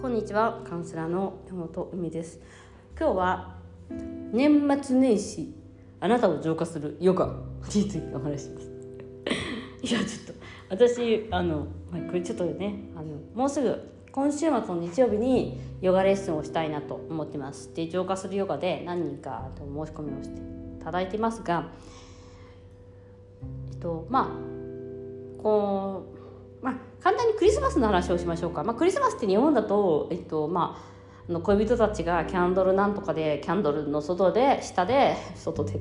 こんにちはカウンセラーの山本海です。今日は年末年始あなたを浄化するヨガ についてお話します。いやちょっと私あのこれちょっとねあのもうすぐ今週末の日曜日にヨガレッスンをしたいなと思ってます。で浄化するヨガで何人かと申し込みをしていただいてますがえっとまあこう簡単にクリスマスの話をしましょうか、まあ、クリスマスって日本だとえっとまああの恋人たちがキャンドルなんとかでキャンドルの外で下で 外で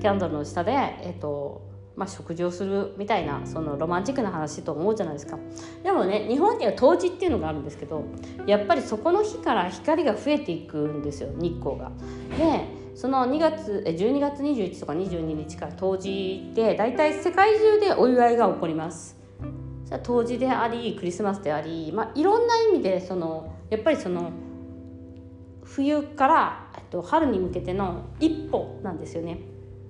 キャンドルの下でえっとまあ、食事をするみたいなそのロマンチックな話と思うじゃないですかでもね日本には冬至っていうのがあるんですけどやっぱりそこの日から光が増えていくんですよ日光が。でその2月12月21とか22日から冬至で大体世界中でお祝いが起こります。冬至でありクリスマスであり、まあ、いろんな意味でそのやっぱりその冬からえっと春に向けての一歩なんですよね。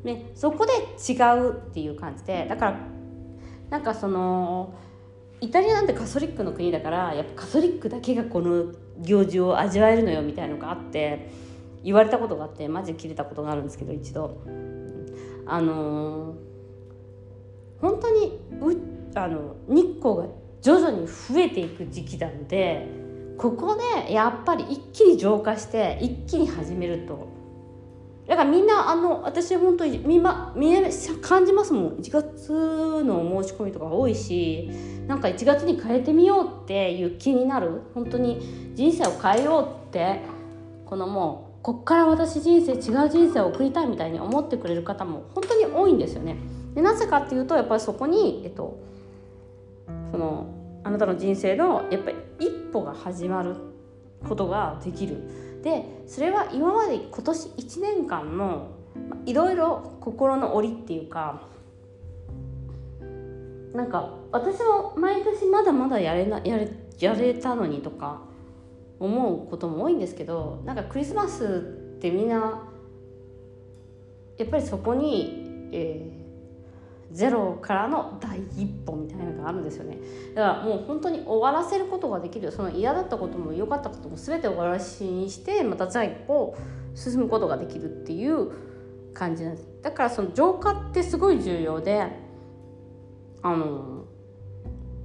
ね、そこで違うっていう感じでだからなんかそのイタリアなんてカソリックの国だからやっぱカソリックだけがこの行事を味わえるのよみたいのがあって言われたことがあってマジ切れたことがあるんですけど一度あのー、本当にあの日光が徐々に増えていく時期なのでここでやっぱり一気に浄化して一気に始めると。だからみんなあの私本当に見,、ま、見え感じますもん。1月の申し込みとか多いしなんか1月に変えてみようっていう気になる。本当に人生を変えようってこのもうこっから私人生違う人生を送りたいみたいに思ってくれる方も本当に多いんですよね。でなぜかっていうとやっぱりそこに、えっと、そのあなたの人生のやっぱり一歩が始まることができる。でそれは今まで今年1年間のいろいろ心の折っていうかなんか私も毎年まだまだやれなやれやれたのにとか思うことも多いんですけどなんかクリスマスってみんなやっぱりそこに、えゼロからの第一歩みたいなのがあるんですよね。だからもう本当に終わらせることができる。その嫌だったことも良かったことも全て終わらしにしてまた第一歩進むことができるっていう感じなんです。だからその浄化ってすごい重要であの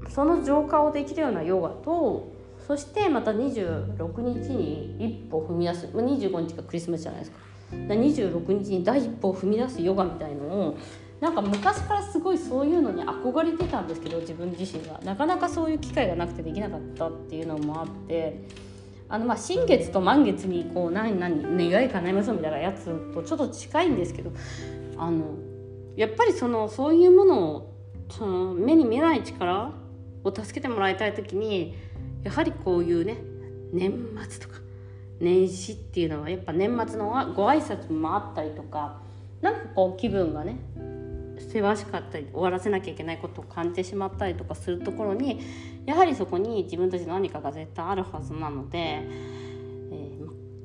その浄化をできるようなヨガとそしてまた26日に一歩踏み出す。まあ25日がクリスマスじゃないですか。26日に第一歩を踏み出すヨガみたいのをなんか昔からすごいそういうのに憧れてたんですけど自分自身がなかなかそういう機会がなくてできなかったっていうのもあって。あのまあ新月と満月にこう何何願い叶えましょうみたいなやつとちょっと近いんですけどあのやっぱりそのそういうものをその目に見えない力を助けてもらいたい時にやはりこういうね年末とか年始っていうのはやっぱ年末のご挨拶もあったりとかなんかこう気分がねせわしかったり終わらせなきゃいけないことを感じてしまったりとかするところにやはりそこに自分たちの何かが絶対あるはずなので、え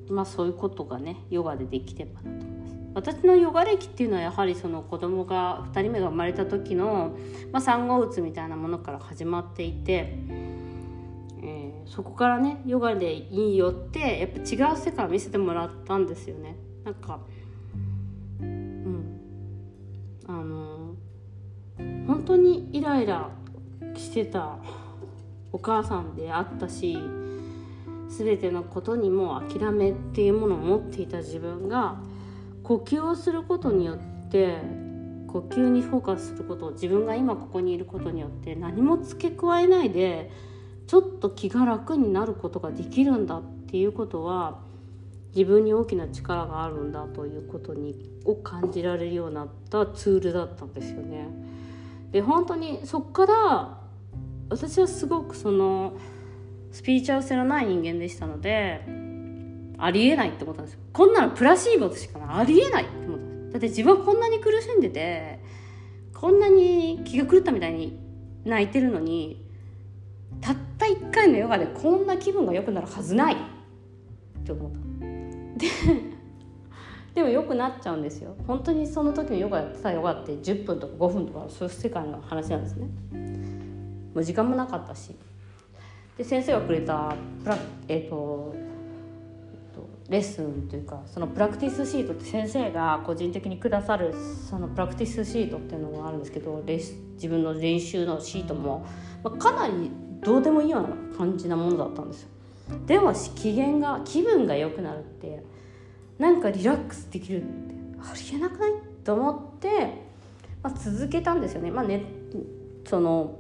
ー、まあそういうことがねヨガでできてばなと思います。私のヨガ歴っていうのはやはりその子供が2人目が生まれた時の、まあ、産後うつみたいなものから始まっていて、えー、そこからねヨガでいいよってやっぱ違う世界を見せてもらったんですよね。なんか本当にイライラしてたお母さんであったし全てのことにも諦めっていうものを持っていた自分が呼吸をすることによって呼吸にフォーカスすることを自分が今ここにいることによって何も付け加えないでちょっと気が楽になることができるんだっていうことは自分に大きな力があるんだということにを感じられるようになったツールだったんですよね。で本当にそっから私はすごくそのスピリチュアル性のない人間でしたのでありえないって思ったんですよ。こんなのプラシーボしかない。ありえないって思ったんですだって自分はこんなに苦しんでてこんなに気が狂ったみたいに泣いてるのにたった1回のヨガでこんな気分が良くなるはずないって思った。ででも良くなっちゃうんですよ。本当にその時のヨガやってたヨガって10分とか5分とかそういう世界の話なんですね。もう時間もなかったし。で先生がくれたプラ、えーとレッスンというかそのプラクティスシートって先生が個人的にくださるそのプラクティスシートっていうのがあるんですけどレス自分の練習のシートも、まあ、かなりどうでもいいような感じなものだったんですよ。でも機嫌が気分が良くなるってなんかリラックスできるってありえなくない？と思って、まあ、続けたんですよね。まあねその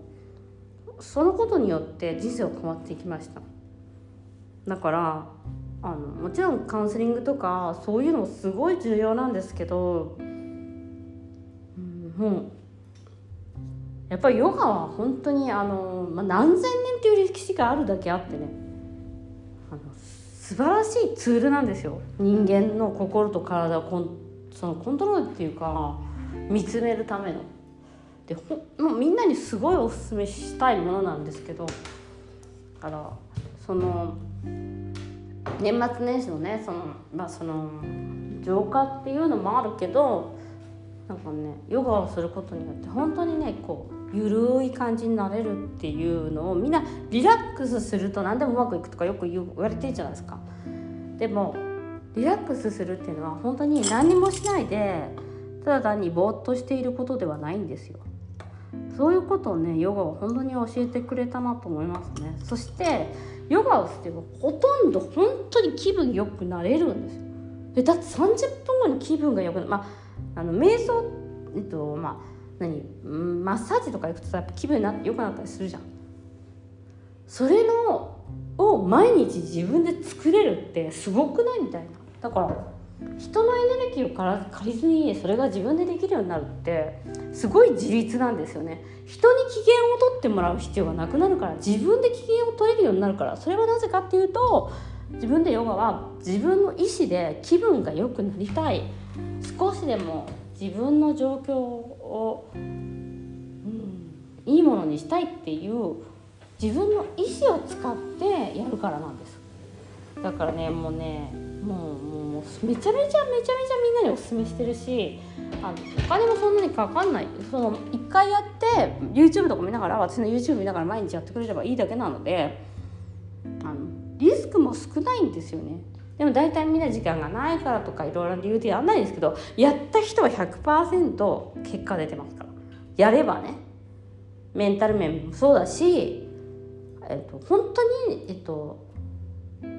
そのことによって人生は変わっていきました。だからあのもちろんカウンセリングとかそういうのもすごい重要なんですけど、うん、もうやっぱりヨガは本当にあの、まあ、何千年っていう歴史があるだけあってね。素晴らしいツールなんですよ人間の心と体をコンそのコントロールっていうか見つめるための。でほもうみんなにすごいおすすめしたいものなんですけどだからその年末年始のねそのまあその浄化っていうのもあるけどなんかねヨガをすることによって本当にねこうゆるい感じになれるっていうのをみんなリラックスすると何でもうまくいくとかよく言われてるじゃないですか。でもリラックスするっていうのは本当に何もしないでただ単にぼーっとしていることではないんですよ。そういうことをねヨガは本当に教えてくれたなと思いますね。そしてヨガをしてもほとんど本当に気分良くなれるんですよ。でだって30分後に気分が良くなるまああの瞑想えっとまあ何？マッサージとか行くとさやっぱ気分な良くなったりするじゃん。それのを毎日自分で作れるってすごくないみたいな。だから人のエネルギーを借りずにそれが自分でできるようになるってすごい自立なんですよね人に機嫌を取ってもらう必要がなくなるから自分で機嫌を取れるようになるからそれはなぜかっていうと自分でヨガは自分の意思で気分が良くなりたい少しでも自分の状況を、をうん、いいものにしたいっていう自分の意思を使ってやるからなんです。だからねもうねもうもうめちゃめちゃめちゃめちゃみんなにおすすめしてるしあのお金もそんなにかかんない。その1回やって YouTube とか見ながら私の YouTube 見ながら毎日やってくれればいいだけなのであのリスクも少ないんですよね。でも大体みんな時間がないからとかいろいろな理由でやんないですけどやった人は100%結果出てますから。やればねメンタル面もそうだし、えっと、本当に、えっと、あの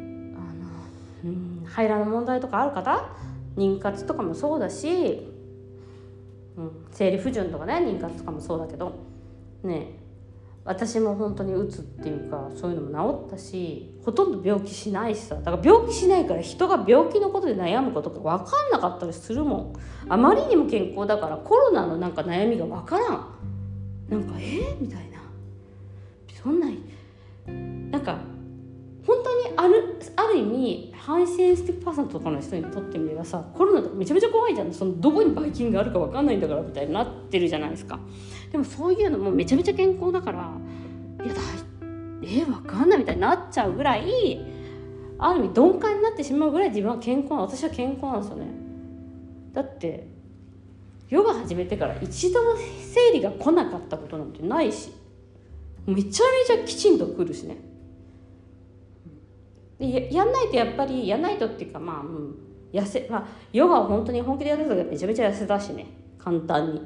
うん排卵の問題とかある方妊活とかもそうだし、うん、生理不順とかね妊活とかもそうだけどね私も本当にうつっていうかそういうのも治ったしほとんど病気しないしさ。だから病気しないから人が病気のことで悩むことか分かんなかったりするもん。あまりにも健康だからコロナのなんか悩みが分からん。なんかえー、みたいな。そんななんかあるある意味 high sensitive person とかの人にとってみればさコロナとかめちゃめちゃ怖いじゃん。そのどこにばい菌があるか分かんないんだからみたいになってるじゃないですか。でもそういうのもめちゃめちゃ健康だからいやだえー、分かんないみたいになっちゃうぐらいある意味鈍感になってしまうぐらい自分は健康私は健康なんですよね。だってヨガ始めてから一度も生理が来なかったことなんてないしめちゃめちゃきちんと来るしね。でやんないとやっぱりやんないとっていうかまあ、うん、痩せまあヨガは本当に本気でやるとめちゃめちゃ痩せたしね。簡単に、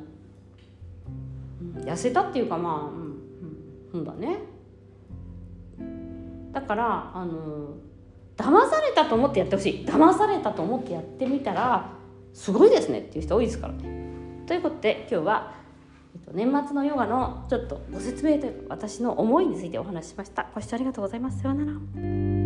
うん、痩せたっていうかまあうん、うん、だね。だからあの騙されたと思ってやってほしい。騙されたと思ってやってみたらすごいですねっていう人多いですからね。ということで今日は年末のヨガのちょっとご説明というか私の思いについてお話ししました。ご視聴ありがとうございます。さようなら。